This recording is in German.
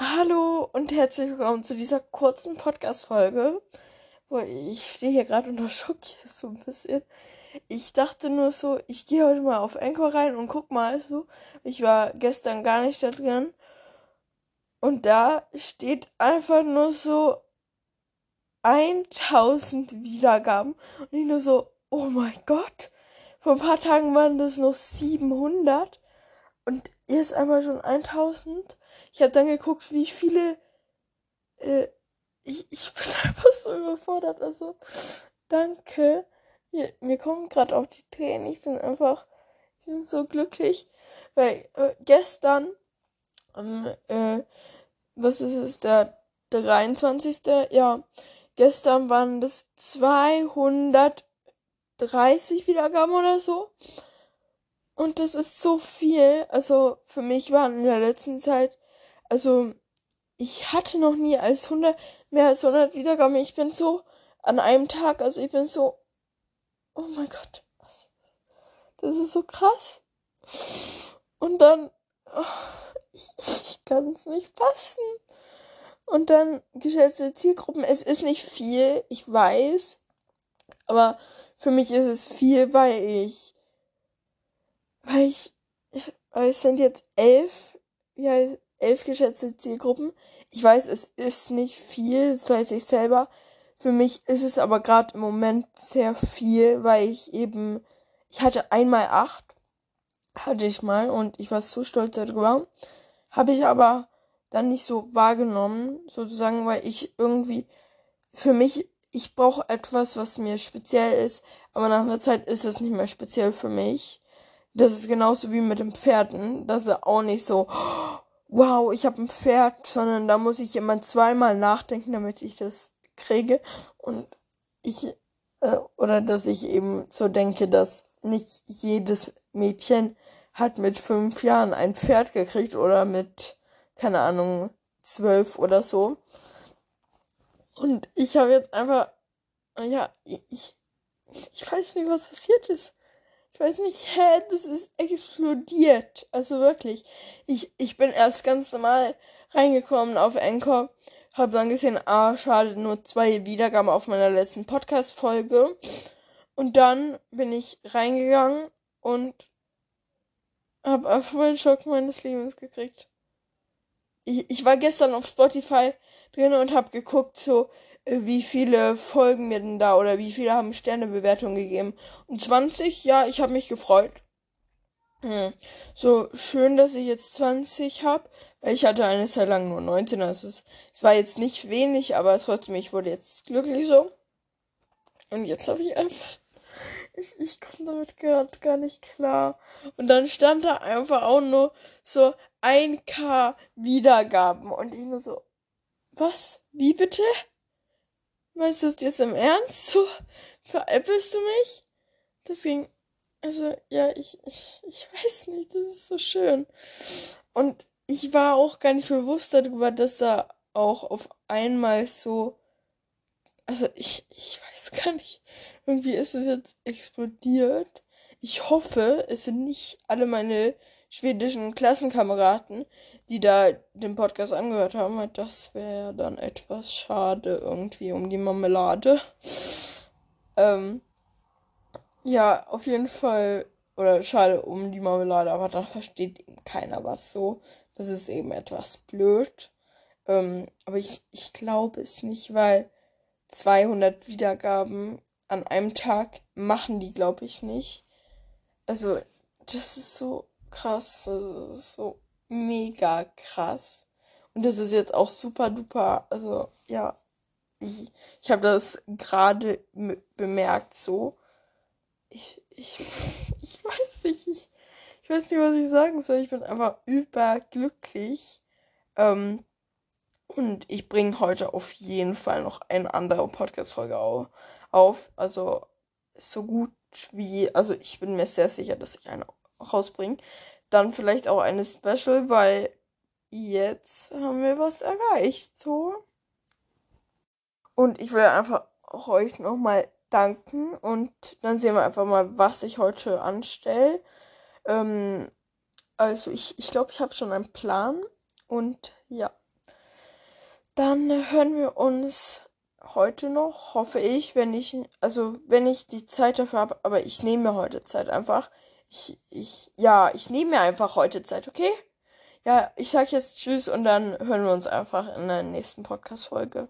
Hallo und herzlich willkommen zu dieser kurzen Podcast-Folge. Wo ich stehe hier gerade unter Schock so ein bisschen. Ich dachte nur so, ich gehe heute mal auf Anchor rein und guck mal so. Ich war gestern gar nicht da drin. Und da steht einfach nur so 1000 Wiedergaben. Und ich nur so, oh mein Gott. Vor ein paar Tagen waren das noch 700. Und jetzt einmal schon 1000. Ich habe dann geguckt, wie viele. Äh, ich, ich bin einfach so überfordert. Also, danke. Mir, mir kommen gerade auch die Tränen. Ich bin einfach. Ich bin so glücklich. Weil äh, gestern. Ähm, äh, was ist es? Der 23. Ja. Gestern waren das 230 Wiedergaben oder so. Und das ist so viel. Also für mich waren in der letzten Zeit also ich hatte noch nie als 100, mehr als 100 Wiedergaben. Ich bin so an einem Tag, also ich bin so, oh mein Gott, das ist so krass. Und dann, oh, ich, ich kann es nicht fassen. Und dann geschätzte Zielgruppen. Es ist nicht viel, ich weiß. Aber für mich ist es viel, weil ich, weil ich, weil es sind jetzt elf, wie heißt, elf geschätzte Zielgruppen. Ich weiß, es ist nicht viel, das weiß ich selber. Für mich ist es aber gerade im Moment sehr viel, weil ich eben, ich hatte einmal acht, hatte ich mal und ich war so stolz darüber. Habe ich aber dann nicht so wahrgenommen, sozusagen, weil ich irgendwie, für mich, ich brauche etwas, was mir speziell ist, aber nach einer Zeit ist es nicht mehr speziell für mich. Das ist genauso wie mit den Pferden. Das ist auch nicht so, wow, ich habe ein Pferd, sondern da muss ich immer zweimal nachdenken, damit ich das kriege. Und ich, äh, oder dass ich eben so denke, dass nicht jedes Mädchen hat mit fünf Jahren ein Pferd gekriegt oder mit, keine Ahnung, zwölf oder so. Und ich habe jetzt einfach, ja, ich, ich weiß nicht, was passiert ist. Ich weiß nicht, hä, das ist explodiert. Also wirklich. Ich, ich bin erst ganz normal reingekommen auf Anchor. Hab dann gesehen, ah, schade, nur zwei Wiedergaben auf meiner letzten Podcast-Folge. Und dann bin ich reingegangen und hab einfach meinen Schock meines Lebens gekriegt. Ich, ich war gestern auf Spotify drin und hab geguckt, so, wie viele folgen mir denn da oder wie viele haben Sternebewertung gegeben. Und 20, ja, ich habe mich gefreut. Hm. So schön, dass ich jetzt 20 habe. Ich hatte eine Zeit lang nur 19, also es, es war jetzt nicht wenig, aber trotzdem, ich wurde jetzt glücklich so. Und jetzt habe ich einfach. Ich, ich komme damit gerade gar nicht klar. Und dann stand da einfach auch nur so 1K Wiedergaben. Und ich nur so, was? Wie bitte? Meinst du das jetzt im Ernst? So veräppelst du mich? Das ging. Also, ja, ich, ich, ich weiß nicht, das ist so schön. Und ich war auch gar nicht bewusst darüber, dass da auch auf einmal so. Also, ich, ich weiß gar nicht. Irgendwie ist es jetzt explodiert. Ich hoffe, es sind nicht alle meine schwedischen Klassenkameraden, die da den Podcast angehört haben. Das wäre dann etwas schade irgendwie um die Marmelade. Ähm, ja, auf jeden Fall. Oder schade um die Marmelade, aber da versteht eben keiner was so. Das ist eben etwas blöd. Ähm, aber ich, ich glaube es nicht, weil 200 Wiedergaben an einem Tag machen die, glaube ich, nicht. Also, das ist so krass. Das ist so mega krass. Und das ist jetzt auch super duper. Also, ja. Ich, ich habe das gerade bemerkt so. Ich, ich, ich weiß nicht. Ich, ich weiß nicht, was ich sagen soll. Ich bin einfach überglücklich. Ähm, und ich bringe heute auf jeden Fall noch eine andere Podcast-Folge auf. Also so gut wie, also ich bin mir sehr sicher, dass ich eine rausbringen. Dann vielleicht auch eine Special, weil jetzt haben wir was erreicht, so. Und ich will einfach euch nochmal danken und dann sehen wir einfach mal, was ich heute anstelle. Ähm, also ich, ich glaube, ich habe schon einen Plan und ja. dann hören wir uns heute noch, hoffe ich, wenn ich, also wenn ich die Zeit dafür habe, aber ich nehme mir heute Zeit einfach. Ich, ich, ja, ich nehme mir einfach heute Zeit, okay? Ja, ich sag jetzt Tschüss und dann hören wir uns einfach in der nächsten Podcast-Folge.